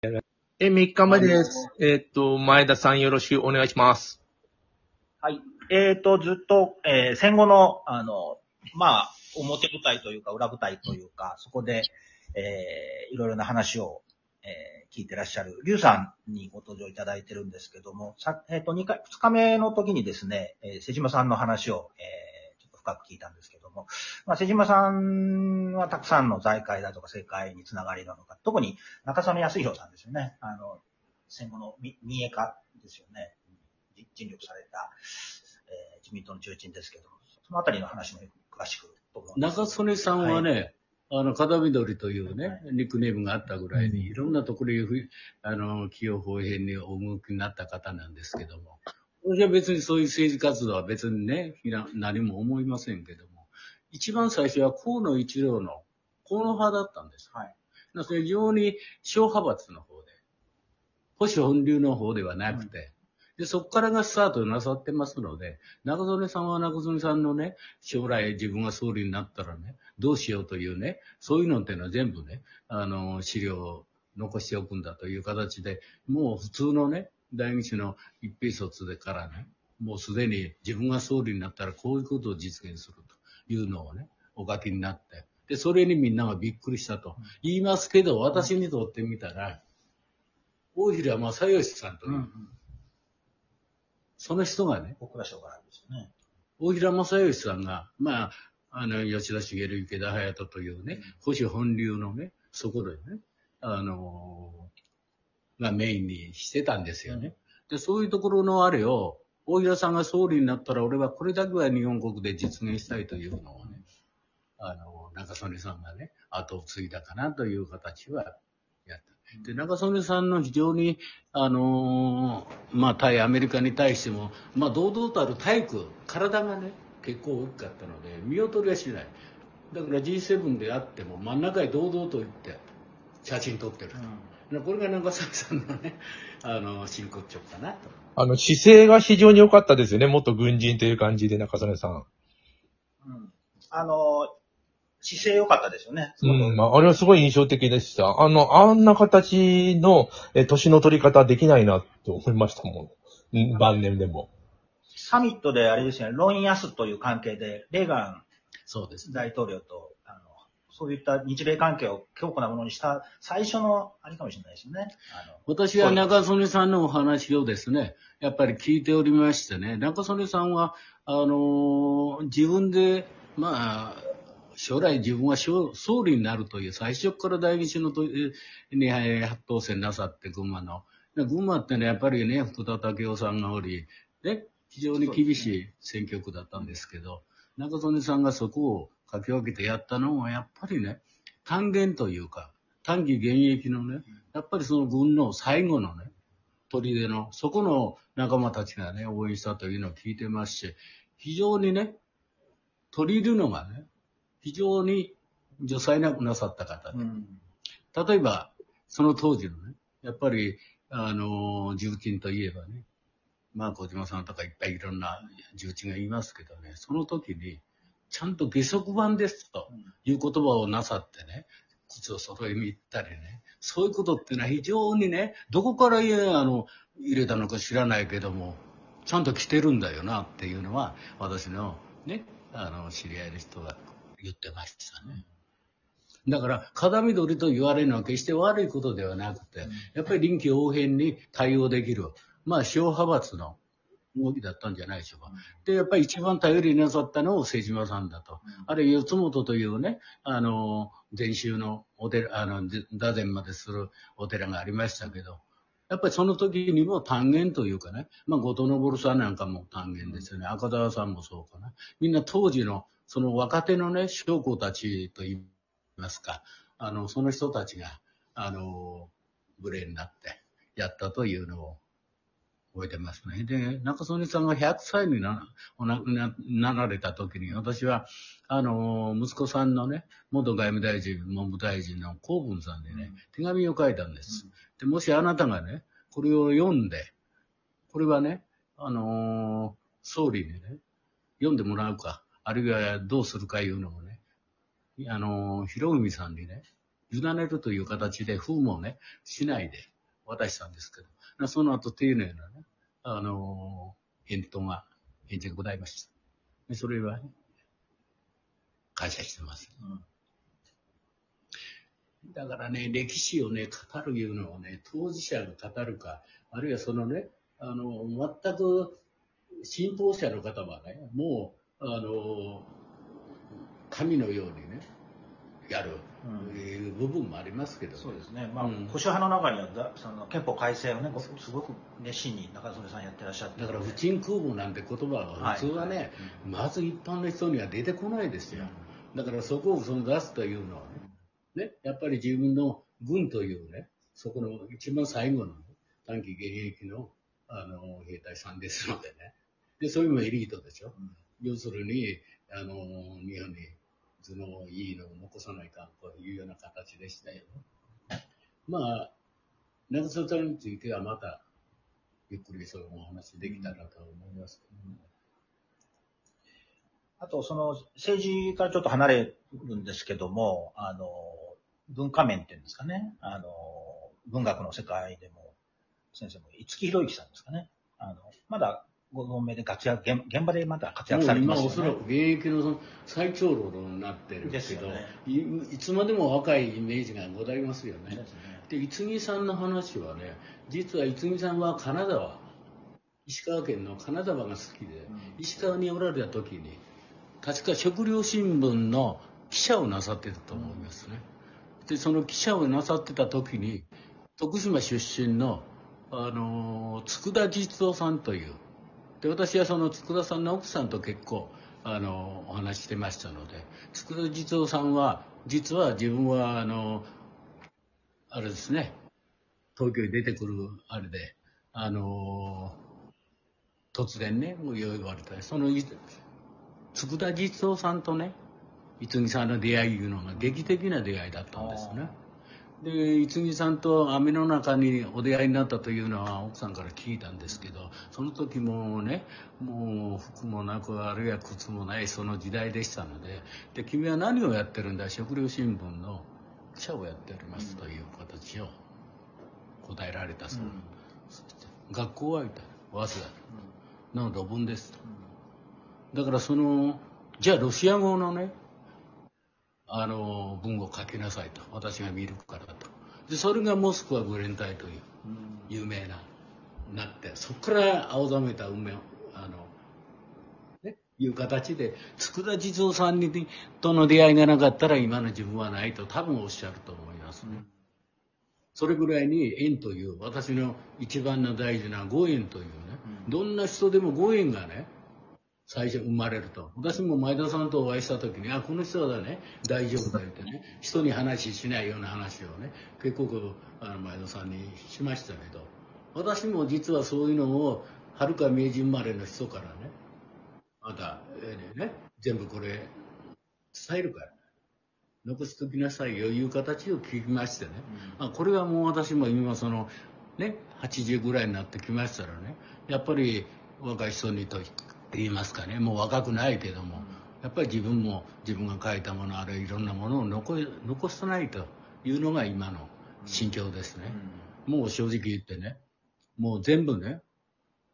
え、3日目です。えーっと、前田さんよろしくお願いします。はい。えっ、と、ずっと、えー戦後の、あの、まあ、表舞台というか、裏舞台というか、そこで、えーいろいろな話を、えー聞いてらっしゃる、リュウさんにご登場いただいてるんですけども、さえっ、と、2回、2日目の時にですね、えー瀬島さんの話を、深く聞いたんですけども、まあ、瀬島さんはたくさんの財界だとか政界につながりなのか、特に中曽根康弘さんですよね。あの、戦後のみ民営化ですよね。尽力された、えー自民党の重鎮ですけども、そのあたりの話も詳しく中曽根さんはね、あの、片緑というね、ニックネームがあったぐらいに、いろんなところにふ、あの、起用方変にお向きになった方なんですけども、私は別にそういう政治活動は別にね、何も思いませんけども、一番最初は河野一郎の河野派だったんです。はい。だから非常に小派閥の方で、保守本流の方ではなくて、で、そこからがスタートなさってますので、中曽根さんは中曽根さんのね、将来自分が総理になったらね、どうしようというね、そういうのっていうのは全部ね、あの、資料を残しておくんだという形で、もう普通のね、大日の一平卒でからね、もうすでに自分が総理になったらこういうことを実現するというのをね、お書きになって、で、それにみんながびっくりしたと言いますけど、私にとってみたら、大平正義さんという、うんうん。その人がね、小倉省からですよね。大平正義さんが、まあ、あの、吉田茂、池田隼人というね、保守本流のね、そこでね、あのーがメインにしてたんですよね。で、そういうところのあれを、大平さんが総理になったら、俺はこれだけは日本国で実現したいというのをね、あの、中曽根さんがね、後を継いだかなという形はやった。で、中曽根さんの非常に、あのーまあ、対アメリカに対しても、まあ、堂々たる体育、体がね、結構大きかったので、見劣りはしない。だから G7 であっても、真ん中へ堂々と行って、写真撮ってる。でこれが中曽根さんのね、あの、真骨頂かなと。あの、姿勢が非常に良かったですよね。元軍人という感じで、中曽根さん。うん。あの、姿勢良かったですよね。うん、まあ、あれはすごい印象的でした。あの、あんな形の、え、年の取り方できないなって思いましたもん。うん晩年でも。サミットであれですよね、ロンヤスという関係で、レーガそうですン。大統領と、あの、そういった日米関係を強固なものにした最初のあれかもしれないですよね。私は中曽根さんのお話をですね、やっぱり聞いておりましてね、中曽根さんは、あの自分で、まあ、将来自分は総理になるという、最初から第二種のとにえ当選なさって、群馬の。群馬ってね、やっぱりね、福田武雄さんがおり、ね、非常に厳しい選挙区だったんですけど、中曽根さんがそこを書き分けてやったのは、やっぱりね、単元というか、短期現役のね、やっぱりその軍の最後のね、砦の、そこの仲間たちがね、応援したというのを聞いてますし、非常にね、取り入るのがね、非常に女才なくなさった方で、うん。例えば、その当時のね、やっぱり、あの、重鎮といえばね、まあ、小島さんとかいっぱいいろんな重鎮がいますけどね、その時に、ちゃんと下足版ですと。いう言葉をなさってね、靴を揃えに行ったりね、そういうことっていうのは非常にね、どこからあの入れたのか知らないけども、ちゃんと来てるんだよなっていうのは、私のね、あの、知り合いの人が言ってましたね。だから、風緑と言われるのは決して悪いことではなくて、やっぱり臨機応変に対応できる、まあ、小派閥の動きだったんじゃないでしょうか。で、やっぱり一番頼りになさったのを瀬島さんだと。あれ、四つ本というね、あの、禅宗のお寺、あの、座禅までするお寺がありましたけど、やっぱりその時にも単元というかね、まあ、後藤昇さんなんかも単元ですよね。赤澤さんもそうかな。みんな当時の、その若手のね、将校たちと言いますか、あの、その人たちが、あの、無礼になってやったというのを覚えてますね。で、中曽根さんが100歳になお亡くななられた時に、私は、あの、息子さんのね、元外務大臣、文部大臣の公文さんにね、手紙を書いたんです。で、もしあなたがね、これを読んで、これはね、あの総理にね、読んでもらうか、あるいはどうするかいうのをね、あの、博文さんにね、委ねるという形で封もね、しないで渡したんですけど、その後丁寧なね、あのー、返答が、返事がございました。でそれはね、感謝してます。うん、だからね、歴史をね、語るいうのをね、当事者が語るか、あるいはそのね、あの、全く信奉者の方はね、もう、あの、神のようにね、やる、いう部分もありますけど、ね、そうですね。まあ、うん、保守派の中にはだ、その憲法改正をね、すごく熱心に中曽さんやってらっしゃって。だから、不沈空母なんて言葉は、普通はね、はいはい、まず一般の人には出てこないですよ。だから、そこをその出すというのはね、ね、やっぱり自分の軍というね、そこの一番最後の、ね、短期現役の、あの、兵隊さんですのでね。で、それもエリートでしょ。うん、要するに、あの、日本に図のいいのを残さないかというような形でしたよ。まあ、長曽さんについてはまた、ゆっくりそういうお話できたらと思いますけど、ね、あと、その、政治からちょっと離れるんですけども、あの、文化面っていうんですかね、あの、文学の世界でも、先生も、五木ひろゆきさんですかね、あの、まだご存命で活躍、現場でまた活躍されてますよね。今おそらく現役のその最長老になってるんですけど、ね、いいつまでも若いイメージがございますよね。で、ね、五木さんの話はね、実は五木さんは金沢、石川県の金沢が好きで、うん、石川におられた時に、確か食料新聞の記者をなさってたと思いますね。うん、で、その記者をなさってた時に、徳島出身の、あのー、佃実夫さんという、で、私はその佃さんの奥さんと結構、あの、お話してましたので、佃実夫さんは、実は自分は、あの、あれですね、東京に出てくるあれで、あの、突然ね、もう言われた。その、佃実夫さんとね、逸木さんの出会いいうのが劇的な出会いだったんですね。で、逸木さんと網の中にお出会いになったというのは奥さんから聞いたんですけど、その時もね、もう服もなく、あるいは靴もないその時代でしたので、で、君は何をやってるんだ食料新聞の記者をやっておりますという形を答えられたそう、うん、学校は言った早稲田の論文ですと。だからその、じゃあロシア語のね、あの、文を書きなさいと。私が見るからと。で、それがモスクワグレン隊という有名な、なって、そこから青ざめた運命を、あの、ね、いう形で、佃地蔵さんにとの出会いがなかったら今の自分はないと多分おっしゃると思いますね。それぐらいに縁という、私の一番の大事なご縁というね、どんな人でもご縁がね、最初生まれると。私も前田さんとお会いした時に、あ、この人はね、大丈夫だよってね、人に話しないような話をね、結構あの前田さんにしましたけど、私も実はそういうのを、はるか明治生まれの人からね、また、えー、ね、全部これ、伝えるから、残しときなさいよいう形を聞きましてね、うん、あこれはもう私も今その、ね、80ぐらいになってきましたらね、やっぱり若い人にと言いますかね。もう若くないけども。やっぱり自分も自分が書いたものあるいろんなものを残残さないというのが今の心境ですね、うん、もう正直言ってね。もう全部ね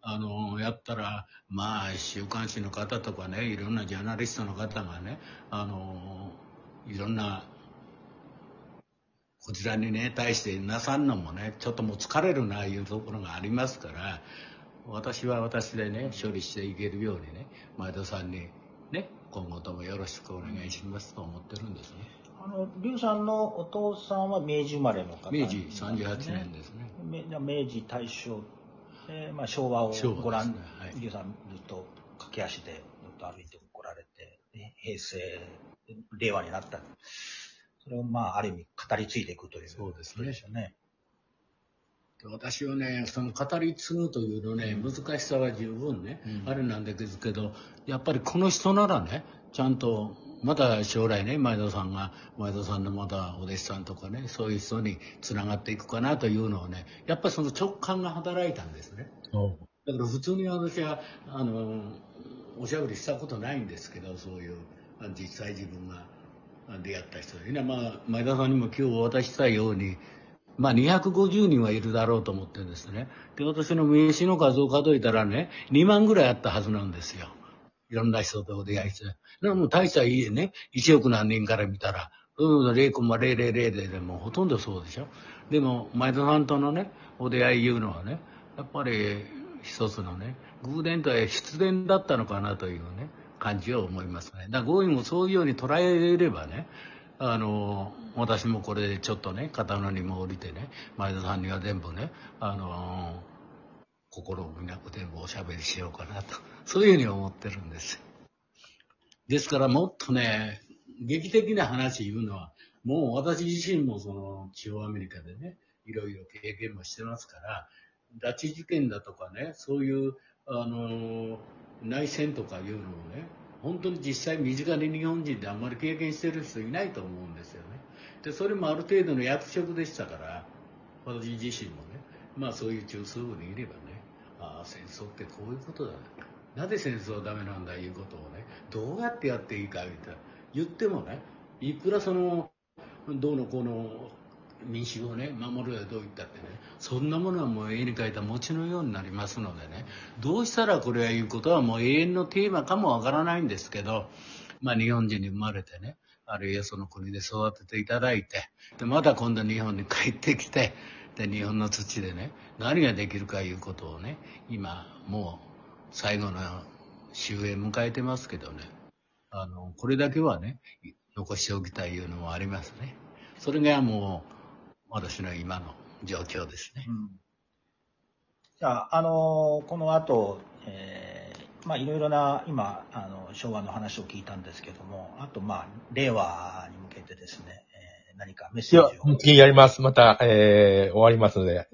あのやったらまあ週刊誌の方とかねいろんなジャーナリストの方がねあのいろんなこちらにね対してなさんのもねちょっともう疲れるないうところがありますから私は私でね、処理していけるようにね、前田さんにね、今後ともよろしくお願いしますと思ってるんですね。あの、劉さんのお父さんは明治生まれの方、ね、明治38年ですね。明治、大正、えー、まあ、昭和をご覧、ねはい、劉さんずっと駆け足でずっと歩いてこられて、平成、令和になった。それをまあ、ある意味語り継いでいくというそうですね。私はね、その語り継ぐというのね、難しさは十分ね、うん、あれなんですけど、やっぱりこの人ならね、ちゃんと、また将来ね、前田さんが、前田さんのまたお弟子さんとかね、そういう人につながっていくかなというのをね、やっぱりその直感が働いたんですね。だから普通に私は、あの、おしゃべりしたことないんですけど、そういう、実際自分が出会った人でね、まあ、前田さんにも今日お渡ししたように、まあ、250人はいるだろうと思ってるんですね。で、私の名刺の数を数えたらね、2万ぐらいあったはずなんですよ。いろんな人とお出会いして。でも大したいいね、1億何人から見たら、うん、0.000ででもほとんどそうでしょ。でも、前田さんとのね、お出会いいうのはね、やっぱり一つのね、偶然とは必然だったのかなというね、感じは思いますね。だから、ゴーイもそういうように捉えればね、あの、私もこれでちょっとね、刀にも降りてね、前田さんには全部ね、あの、心を見なく全部おしゃべりしようかなと、そういうふうに思ってるんです。ですからもっとね、劇的な話言うのは、もう私自身もその中央アメリカでね、いろいろ経験もしてますから、拉致事件だとかね、そういう、あの、内戦とかいうのをね、本当に実際身近に日本人であんまり経験してる人いないと思うんですよね。で、それもある程度の役職でしたから、私自身もね、まあそういう中枢部にいればね、ああ、戦争ってこういうことだ。なぜ戦争はダメなんだいうことをね、どうやってやっていいかみたいな。言ってもね、いくらその、どうのこの民主をね、守るはどういったってね、そんなものはもう絵に描いた餅のようになりますのでね、どうしたらこれは言うことはもう永遠のテーマかもわからないんですけど、まあ日本人に生まれてね、あるいはその国で育てていただいて、で、また今度日本に帰ってきて、で、日本の土でね、何ができるかいうことをね、今、もう最後の終焉迎えてますけどね、あの、これだけはね、残しておきたいいうのもありますね。それがもう、私の今の状況ですね。うん、じゃあ、あのこの後、えー、まあ、いろいろな、今、あの、昭和の話を聞いたんですけども、あと、まあ、令和に向けてですね、えー、何かメッセージを。いや、やります。また、えー、終わりますので、